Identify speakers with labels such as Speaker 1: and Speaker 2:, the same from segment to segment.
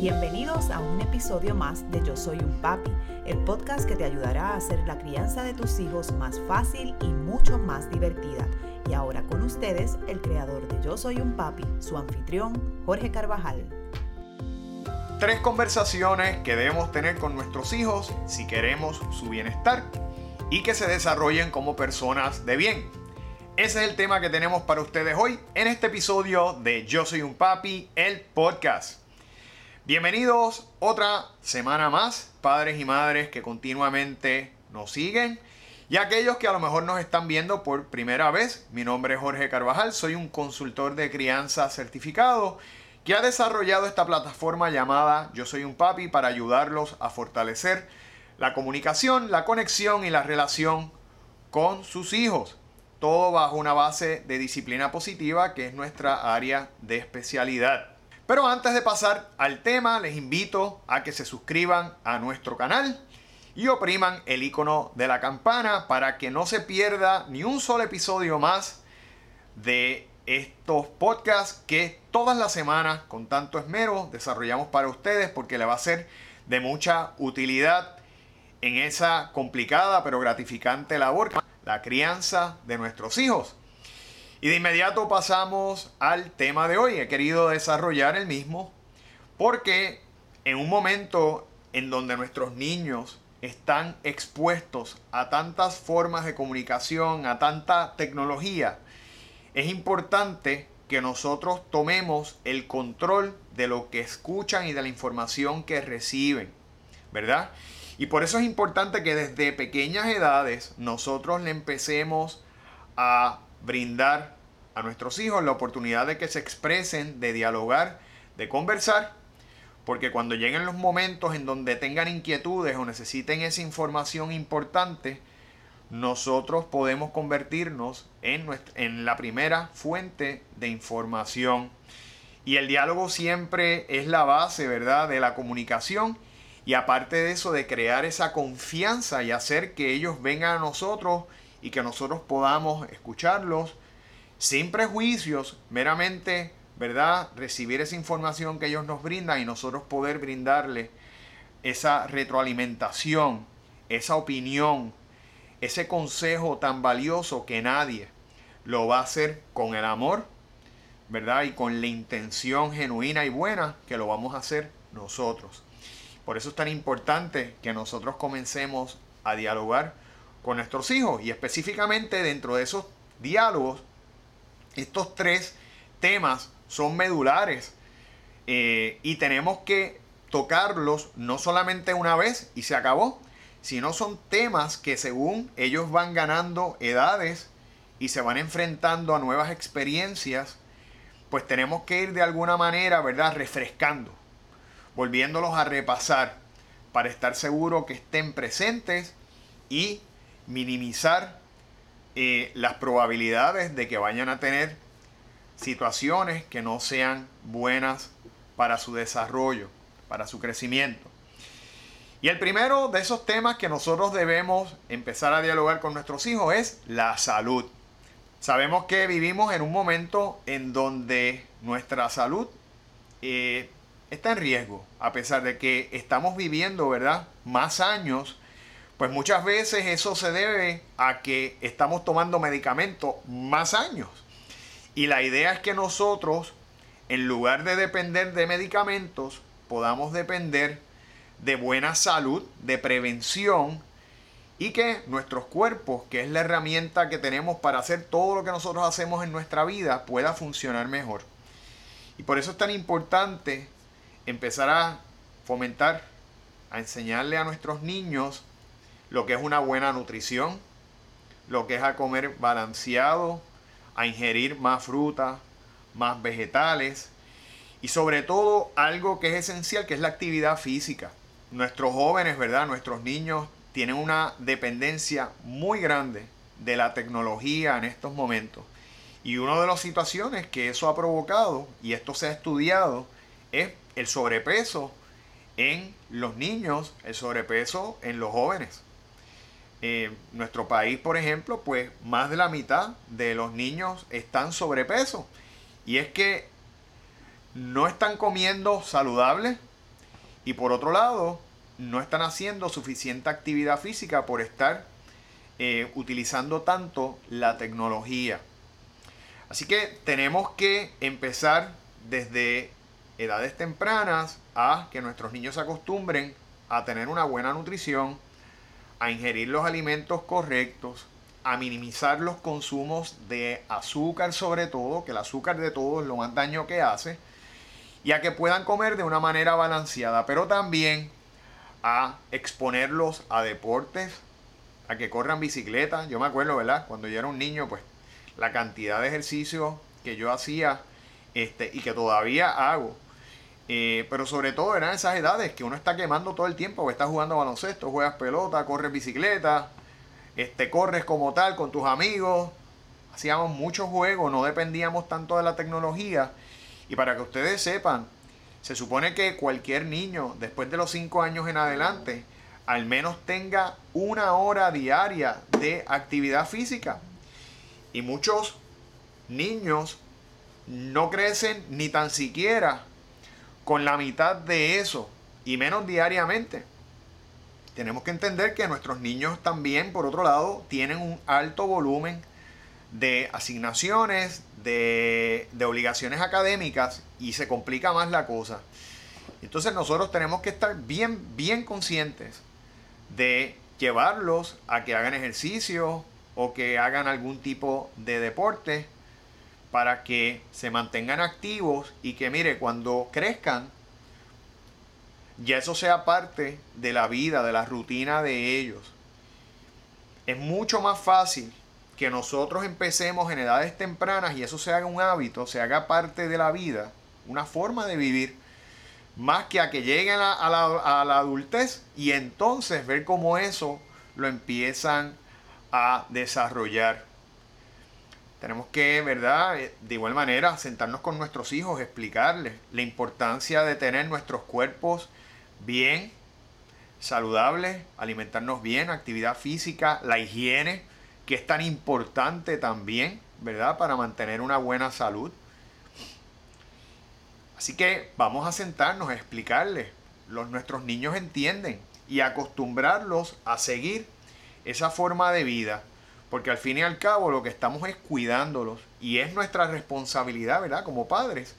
Speaker 1: Bienvenidos a un episodio más de Yo Soy un Papi, el podcast que te ayudará a hacer la crianza de tus hijos más fácil y mucho más divertida. Y ahora con ustedes, el creador de Yo Soy un Papi, su anfitrión, Jorge Carvajal.
Speaker 2: Tres conversaciones que debemos tener con nuestros hijos si queremos su bienestar y que se desarrollen como personas de bien. Ese es el tema que tenemos para ustedes hoy en este episodio de Yo Soy un Papi, el podcast. Bienvenidos otra semana más, padres y madres que continuamente nos siguen y aquellos que a lo mejor nos están viendo por primera vez. Mi nombre es Jorge Carvajal, soy un consultor de crianza certificado que ha desarrollado esta plataforma llamada Yo Soy un Papi para ayudarlos a fortalecer la comunicación, la conexión y la relación con sus hijos todo bajo una base de disciplina positiva que es nuestra área de especialidad. Pero antes de pasar al tema, les invito a que se suscriban a nuestro canal y opriman el icono de la campana para que no se pierda ni un solo episodio más de estos podcasts que todas las semanas con tanto esmero desarrollamos para ustedes porque le va a ser de mucha utilidad en esa complicada pero gratificante labor la crianza de nuestros hijos. Y de inmediato pasamos al tema de hoy. He querido desarrollar el mismo porque en un momento en donde nuestros niños están expuestos a tantas formas de comunicación, a tanta tecnología, es importante que nosotros tomemos el control de lo que escuchan y de la información que reciben, ¿verdad? Y por eso es importante que desde pequeñas edades nosotros le empecemos a brindar a nuestros hijos la oportunidad de que se expresen, de dialogar, de conversar, porque cuando lleguen los momentos en donde tengan inquietudes o necesiten esa información importante, nosotros podemos convertirnos en, en la primera fuente de información. Y el diálogo siempre es la base, ¿verdad?, de la comunicación y aparte de eso, de crear esa confianza y hacer que ellos vengan a nosotros y que nosotros podamos escucharlos sin prejuicios, meramente, ¿verdad? Recibir esa información que ellos nos brindan y nosotros poder brindarle esa retroalimentación, esa opinión, ese consejo tan valioso que nadie lo va a hacer con el amor, ¿verdad? Y con la intención genuina y buena que lo vamos a hacer nosotros. Por eso es tan importante que nosotros comencemos a dialogar con nuestros hijos y específicamente dentro de esos diálogos, estos tres temas son medulares eh, y tenemos que tocarlos no solamente una vez y se acabó, sino son temas que según ellos van ganando edades y se van enfrentando a nuevas experiencias, pues tenemos que ir de alguna manera, ¿verdad?, refrescando volviéndolos a repasar para estar seguro que estén presentes y minimizar eh, las probabilidades de que vayan a tener situaciones que no sean buenas para su desarrollo, para su crecimiento. Y el primero de esos temas que nosotros debemos empezar a dialogar con nuestros hijos es la salud. Sabemos que vivimos en un momento en donde nuestra salud eh, está en riesgo, a pesar de que estamos viviendo, ¿verdad? Más años, pues muchas veces eso se debe a que estamos tomando medicamentos más años. Y la idea es que nosotros, en lugar de depender de medicamentos, podamos depender de buena salud, de prevención y que nuestros cuerpos, que es la herramienta que tenemos para hacer todo lo que nosotros hacemos en nuestra vida, pueda funcionar mejor. Y por eso es tan importante empezar a fomentar, a enseñarle a nuestros niños lo que es una buena nutrición, lo que es a comer balanceado, a ingerir más fruta, más vegetales y sobre todo algo que es esencial, que es la actividad física. Nuestros jóvenes, ¿verdad? Nuestros niños tienen una dependencia muy grande de la tecnología en estos momentos. Y una de las situaciones que eso ha provocado, y esto se ha estudiado, es el sobrepeso en los niños, el sobrepeso en los jóvenes. En nuestro país, por ejemplo, pues más de la mitad de los niños están sobrepeso. Y es que no están comiendo saludable, Y por otro lado, no están haciendo suficiente actividad física por estar eh, utilizando tanto la tecnología. Así que tenemos que empezar desde edades tempranas a que nuestros niños se acostumbren a tener una buena nutrición, a ingerir los alimentos correctos, a minimizar los consumos de azúcar sobre todo, que el azúcar de todo es lo más daño que hace, y a que puedan comer de una manera balanceada, pero también a exponerlos a deportes, a que corran bicicleta. Yo me acuerdo, ¿verdad? Cuando yo era un niño, pues la cantidad de ejercicio que yo hacía este, y que todavía hago. Eh, pero sobre todo eran esas edades que uno está quemando todo el tiempo, que está jugando baloncesto, juegas pelota, corres bicicleta, este, corres como tal con tus amigos. Hacíamos muchos juegos, no dependíamos tanto de la tecnología. Y para que ustedes sepan, se supone que cualquier niño, después de los 5 años en adelante, al menos tenga una hora diaria de actividad física. Y muchos niños no crecen ni tan siquiera con la mitad de eso, y menos diariamente. Tenemos que entender que nuestros niños también, por otro lado, tienen un alto volumen de asignaciones, de, obligaciones académicas y se complica más la cosa. Entonces nosotros tenemos que estar bien, bien conscientes de llevarlos a que hagan ejercicio o que hagan algún tipo de deporte para que se mantengan activos y que mire, cuando crezcan, ya eso sea parte de la vida, de la rutina de ellos. Es mucho más fácil que nosotros empecemos en edades tempranas y eso se haga un hábito, se haga parte de la vida, una forma de vivir, más que a que lleguen a, la, adultez y entonces ver cómo eso lo empiezan a desarrollar. Tenemos que, ¿verdad? De igual manera, sentarnos con nuestros hijos, explicarles la importancia de tener nuestros cuerpos bien, saludables, alimentarnos bien, actividad física, la higiene, que es tan importante también, ¿verdad? Para mantener una buena salud. Así que vamos a sentarnos a explicarles. Los, nuestros niños entienden y acostumbrarlos a seguir esa forma de vida. Porque al fin y al cabo lo que estamos es cuidándolos. Y es nuestra responsabilidad, ¿verdad? Como padres,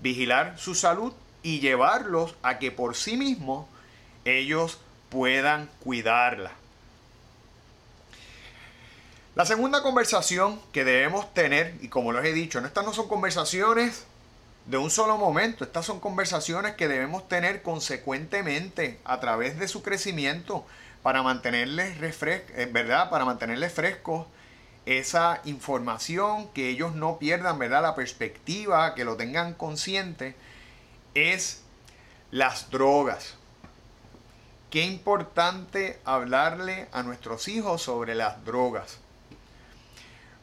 Speaker 2: vigilar su salud y llevarlos a que por sí mismos ellos puedan cuidarla. La segunda conversación que debemos tener, y como les he dicho, estas no son conversaciones de un solo momento, estas son conversaciones que debemos tener consecuentemente a través de su crecimiento para mantenerles, eh, ¿verdad? Para mantenerles frescos esa información, que ellos no pierdan ¿verdad? la perspectiva, que lo tengan consciente, es las drogas. Qué importante hablarle a nuestros hijos sobre las drogas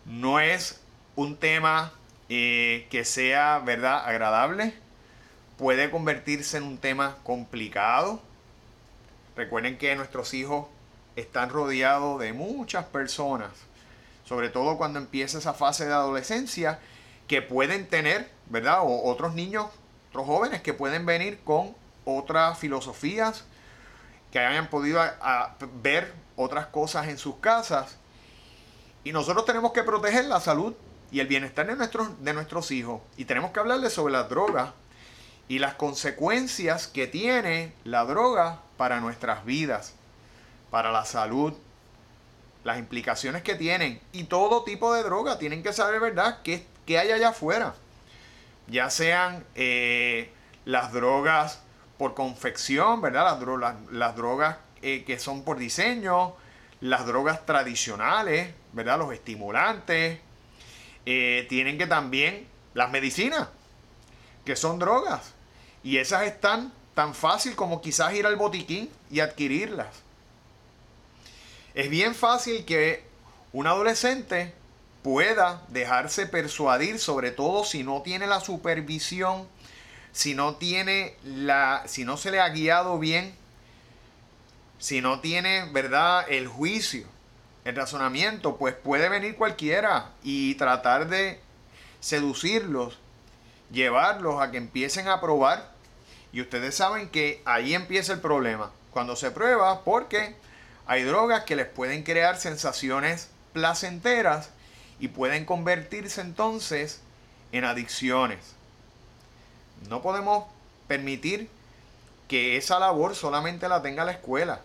Speaker 2: no es un tema eh, que sea, ¿verdad?, agradable. Puede convertirse en un tema complicado. Recuerden que nuestros hijos están rodeados de muchas personas, sobre todo cuando empieza esa fase de adolescencia, que pueden tener, ¿verdad? O otros niños, otros jóvenes que pueden venir con otras filosofías, que hayan podido ver otras cosas en sus casas y nosotros tenemos que proteger la salud y el bienestar de nuestros, de nuestros hijos. Y tenemos que hablarles sobre la droga y las consecuencias que tiene la droga para nuestras vidas, para la salud, las implicaciones que tienen. Y todo tipo de droga, tienen que saber, ¿verdad?, qué, hay allá afuera. Ya sean eh, las drogas por confección, ¿verdad? Las, las, drogas eh, que son por diseño, las drogas tradicionales, ¿verdad? Los estimulantes. Eh, tienen que también las medicinas, que son drogas. Y esas están tan fácil como quizás ir al botiquín y adquirirlas. Es bien fácil que un adolescente pueda dejarse persuadir, sobre todo si no tiene la supervisión, si no tiene la, si no se le ha guiado bien si no tiene, ¿verdad?, el juicio, el razonamiento, pues puede venir cualquiera y tratar de seducirlos, llevarlos a que empiecen a probar Y ustedes saben que ahí empieza el problema. Cuando se prueba, porque hay drogas que les pueden crear sensaciones placenteras y pueden convertirse entonces en adicciones. No podemos permitir que esa labor solamente la tenga la escuela.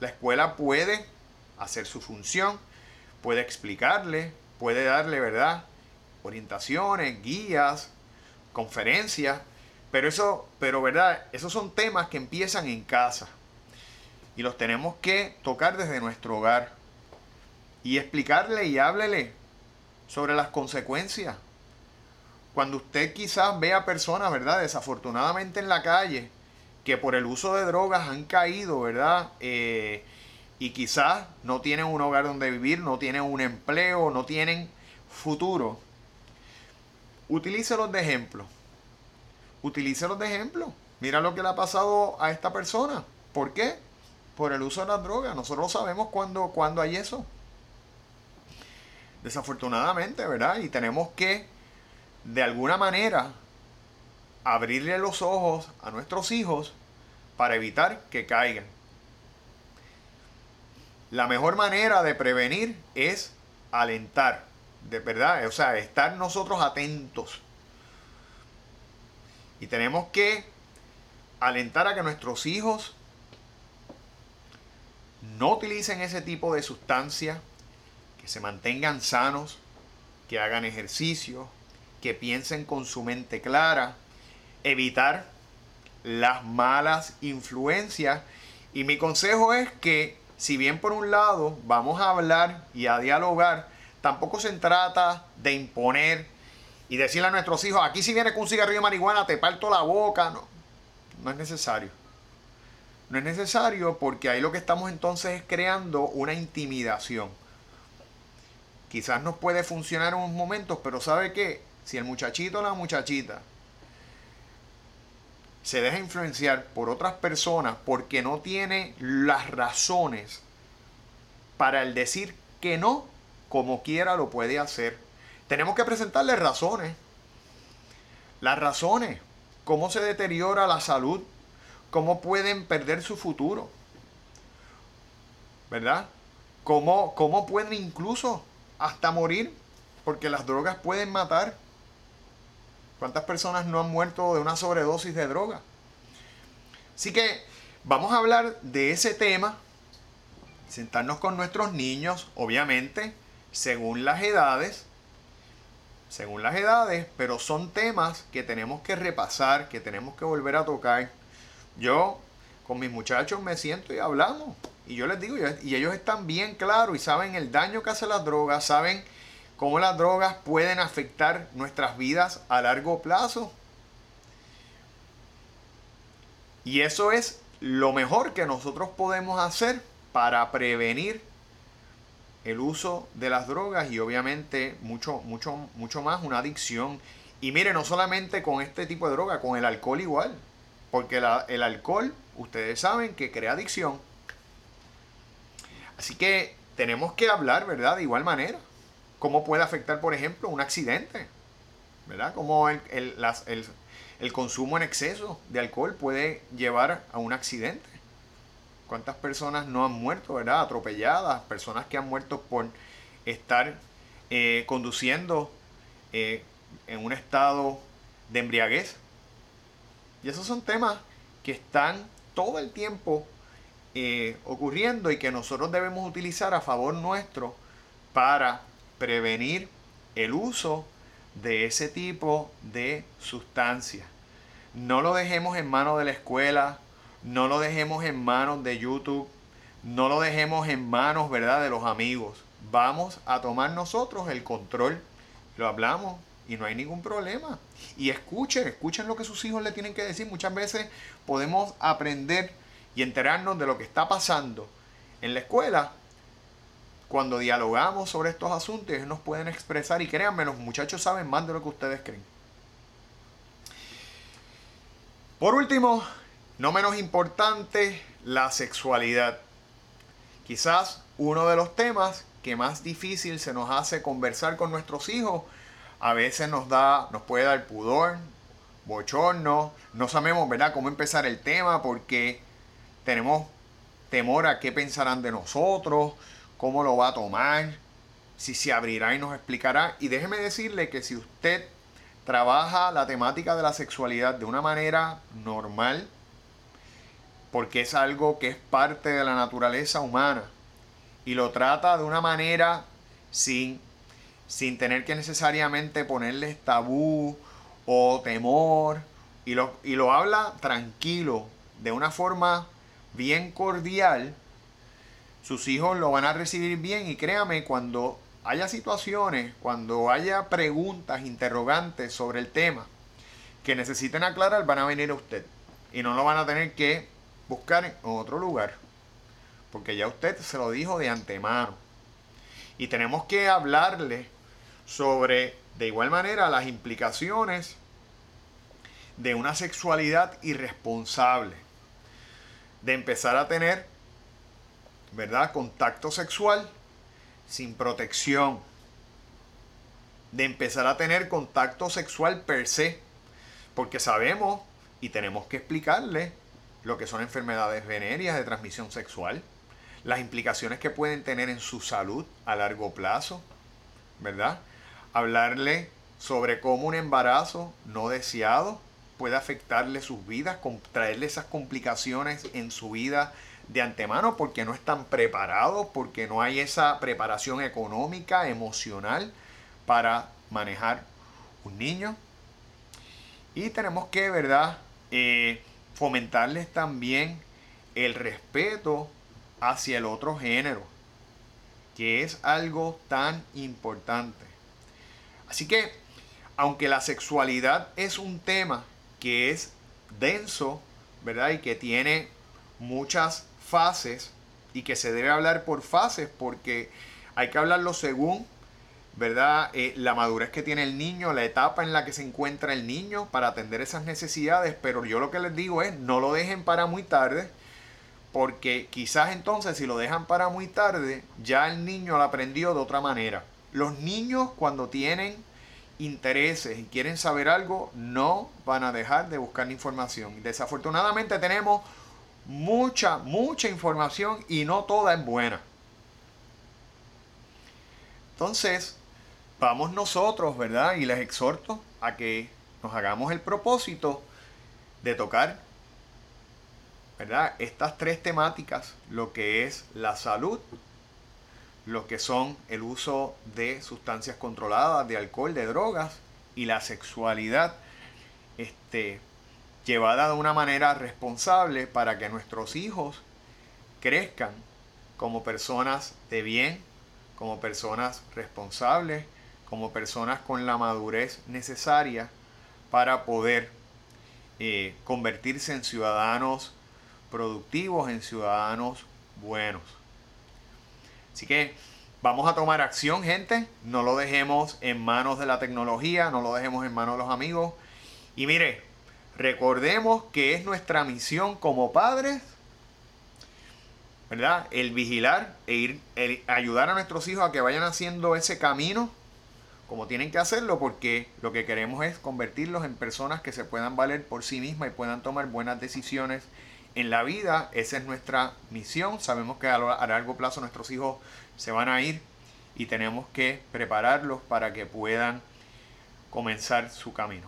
Speaker 2: La escuela puede hacer su función, puede explicarle, puede darle, ¿verdad? Orientaciones, guías, conferencias, pero eso, pero verdad, esos son temas que empiezan en casa y los tenemos que tocar desde nuestro hogar y explicarle y háblele sobre las consecuencias. Cuando usted quizás vea personas, ¿verdad? Desafortunadamente en la calle, que por el uso de drogas han caído, ¿verdad? Eh, y quizás no tienen un hogar donde vivir, no tienen un empleo, no tienen futuro. Utilícelos de ejemplo. Utilícelos de ejemplo. Mira lo que le ha pasado a esta persona. ¿Por qué? Por el uso de las drogas. Nosotros sabemos cuándo, cuándo hay eso. Desafortunadamente, ¿verdad? Y tenemos que, de alguna manera, abrirle los ojos a nuestros hijos para evitar que caigan. La mejor manera de prevenir es alentar, de verdad, o sea, estar nosotros atentos. Y tenemos que alentar a que nuestros hijos no utilicen ese tipo de sustancias, que se mantengan sanos, que hagan ejercicio, que piensen con su mente clara, evitar las malas influencias. Y mi consejo es que si bien por un lado vamos a hablar y a dialogar, tampoco se trata de imponer y decirle a nuestros hijos, aquí si viene con un cigarrillo de marihuana te parto la boca. No, no es necesario. No es necesario porque ahí lo que estamos entonces es creando una intimidación. Quizás nos puede funcionar en unos momentos, pero ¿sabe qué? Si el muchachito o la muchachita se deja influenciar por otras personas porque no tiene las razones para el decir que no, como quiera lo puede hacer. Tenemos que presentarle razones. Las razones, cómo se deteriora la salud, cómo pueden perder su futuro. ¿Verdad? Cómo, cómo pueden incluso hasta morir, porque las drogas pueden matar. ¿Cuántas personas no han muerto de una sobredosis de droga? Así que vamos a hablar de ese tema, sentarnos con nuestros niños, obviamente, según las edades, según las edades, pero son temas que tenemos que repasar, que tenemos que volver a tocar. Yo con mis muchachos me siento y hablamos. Y yo les digo, y ellos están bien claros y saben el daño que hacen las drogas, saben cómo las drogas pueden afectar nuestras vidas a largo plazo. Y eso es lo mejor que nosotros podemos hacer para prevenir el uso de las drogas y obviamente mucho, mucho, mucho más una adicción. Y mire, no solamente con este tipo de droga, con el alcohol igual. Porque el alcohol, ustedes saben que crea adicción. Así que tenemos que hablar, ¿verdad? De igual manera cómo puede afectar, por ejemplo, un accidente, ¿verdad? Cómo el, el, consumo en exceso de alcohol puede llevar a un accidente. ¿Cuántas personas no han muerto, verdad? Atropelladas, personas que han muerto por estar eh, conduciendo eh, en un estado de embriaguez. Y esos son temas que están todo el tiempo eh, ocurriendo y que nosotros debemos utilizar a favor nuestro para prevenir el uso de ese tipo de sustancias. No lo dejemos en manos de la escuela, no lo dejemos en manos de YouTube, no lo dejemos en manos, ¿verdad?, de los amigos. Vamos a tomar nosotros el control. Lo hablamos y no hay ningún problema. Y escuchen, escuchen lo que sus hijos le tienen que decir. Muchas veces podemos aprender y enterarnos de lo que está pasando en la escuela cuando dialogamos sobre estos asuntos, ellos nos pueden expresar y créanme, los muchachos saben más de lo que ustedes creen. Por último, no menos importante, la sexualidad. Quizás uno de los temas que más difícil se nos hace conversar con nuestros hijos, a veces nos da, nos puede dar pudor bochorno, no sabemos, ¿verdad?, cómo empezar el tema porque tenemos temor a qué pensarán de nosotros, cómo lo va a tomar, si se abrirá y nos explicará. Y déjeme decirle que si usted trabaja la temática de la sexualidad de una manera normal, porque es algo que es parte de la naturaleza humana, y lo trata de una manera sin, sin tener que necesariamente ponerle tabú o temor, y lo, y lo habla tranquilo, de una forma bien cordial, sus hijos lo van a recibir bien y créame, cuando haya situaciones, cuando haya preguntas, interrogantes sobre el tema que necesiten aclarar, van a venir a usted. Y no lo van a tener que buscar en otro lugar, porque ya usted se lo dijo de antemano. Y tenemos que hablarle sobre, de igual manera, las implicaciones de una sexualidad irresponsable, de empezar a tener, ¿verdad?, contacto sexual sin protección, de empezar a tener contacto sexual per se, porque sabemos y tenemos que explicarle lo que son enfermedades venéreas de transmisión sexual, las implicaciones que pueden tener en su salud a largo plazo, ¿verdad? Hablarle sobre cómo un embarazo no deseado puede afectarle sus vidas, traerle esas complicaciones en su vida de antemano porque no están preparados, porque no hay esa preparación económica, emocional para manejar un niño. Y tenemos que, ¿verdad? Eh, fomentarles también el respeto hacia el otro género, que es algo tan importante. Así que, aunque la sexualidad es un tema que es denso, ¿verdad? Y que tiene muchas fases y que se debe hablar por fases porque hay que hablarlo según, ¿verdad? Eh, la madurez que tiene el niño, la etapa en la que se encuentra el niño para atender esas necesidades, pero yo lo que les digo es no lo dejen para muy tarde porque quizás entonces si lo dejan para muy tarde ya el niño lo aprendió de otra manera. Los niños cuando tienen intereses y quieren saber algo no van a dejar de buscar información. Desafortunadamente tenemos mucha, mucha información y no toda es buena. Entonces, vamos nosotros, ¿verdad? Y les exhorto a que nos hagamos el propósito de tocar, ¿verdad? Estas tres temáticas, lo que es la salud, lo que son el uso de sustancias controladas, de alcohol, de drogas y la sexualidad. Este, llevada de una manera responsable para que nuestros hijos crezcan como personas de bien, como personas responsables, como personas con la madurez necesaria para poder eh, convertirse en ciudadanos productivos, en ciudadanos buenos. Así que vamos a tomar acción, gente. No lo dejemos en manos de la tecnología, no lo dejemos en manos de los amigos. Y mire, Recordemos que es nuestra misión como padres, ¿verdad? El vigilar e ir, ayudar a nuestros hijos a que vayan haciendo ese camino como tienen que hacerlo porque lo que queremos es convertirlos en personas que se puedan valer por sí mismas y puedan tomar buenas decisiones en la vida. Esa es nuestra misión. Sabemos que a largo plazo nuestros hijos se van a ir y tenemos que prepararlos para que puedan comenzar su camino.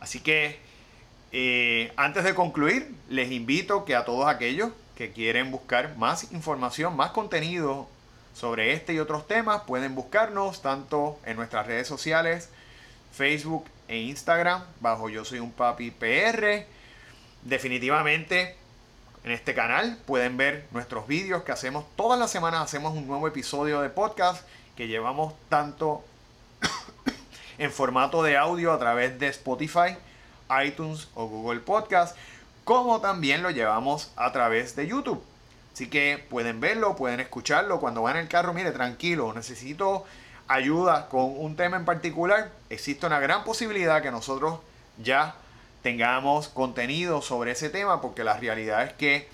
Speaker 2: Así que eh, antes de concluir, les invito que a todos aquellos que quieren buscar más información, más contenido sobre este y otros temas, pueden buscarnos tanto en nuestras redes sociales, Facebook e Instagram, bajo Yo Soy un Papi PR. Definitivamente en este canal pueden ver nuestros vídeos que hacemos todas las semanas, hacemos un nuevo episodio de podcast que llevamos tanto en formato de audio a través de Spotify iTunes o Google Podcast, como también lo llevamos a través de YouTube. Así que pueden verlo, pueden escucharlo cuando van en el carro. Mire, tranquilo, necesito ayuda con un tema en particular. Existe una gran posibilidad que nosotros ya tengamos contenido sobre ese tema, porque la realidad es que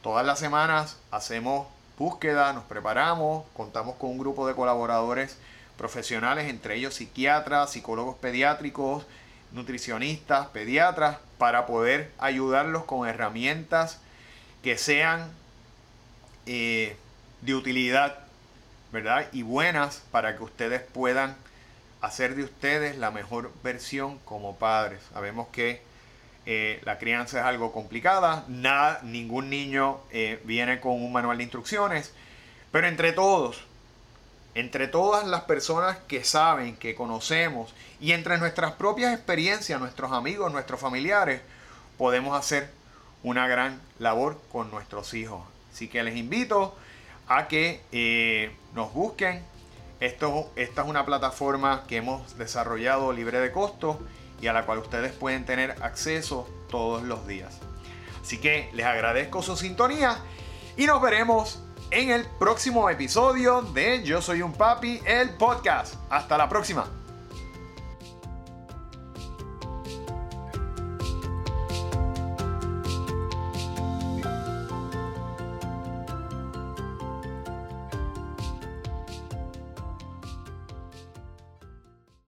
Speaker 2: todas las semanas hacemos búsqueda, nos preparamos, contamos con un grupo de colaboradores profesionales, entre ellos psiquiatras, psicólogos pediátricos, nutricionistas, pediatras, para poder ayudarlos con herramientas que sean eh, de utilidad, ¿verdad? Y buenas para que ustedes puedan hacer de ustedes la mejor versión como padres. Sabemos que eh, la crianza es algo complicada, nada, ningún niño eh, viene con un manual de instrucciones, pero entre todos, entre todas las personas que saben, que conocemos, y entre nuestras propias experiencias, nuestros amigos, nuestros familiares, podemos hacer una gran labor con nuestros hijos. Así que les invito a que eh, nos busquen. Esta es una plataforma que hemos desarrollado libre de costo y a la cual ustedes pueden tener acceso todos los días. Así que les agradezco su sintonía y nos veremos en el próximo episodio de Yo Soy un Papi, el podcast. Hasta la próxima.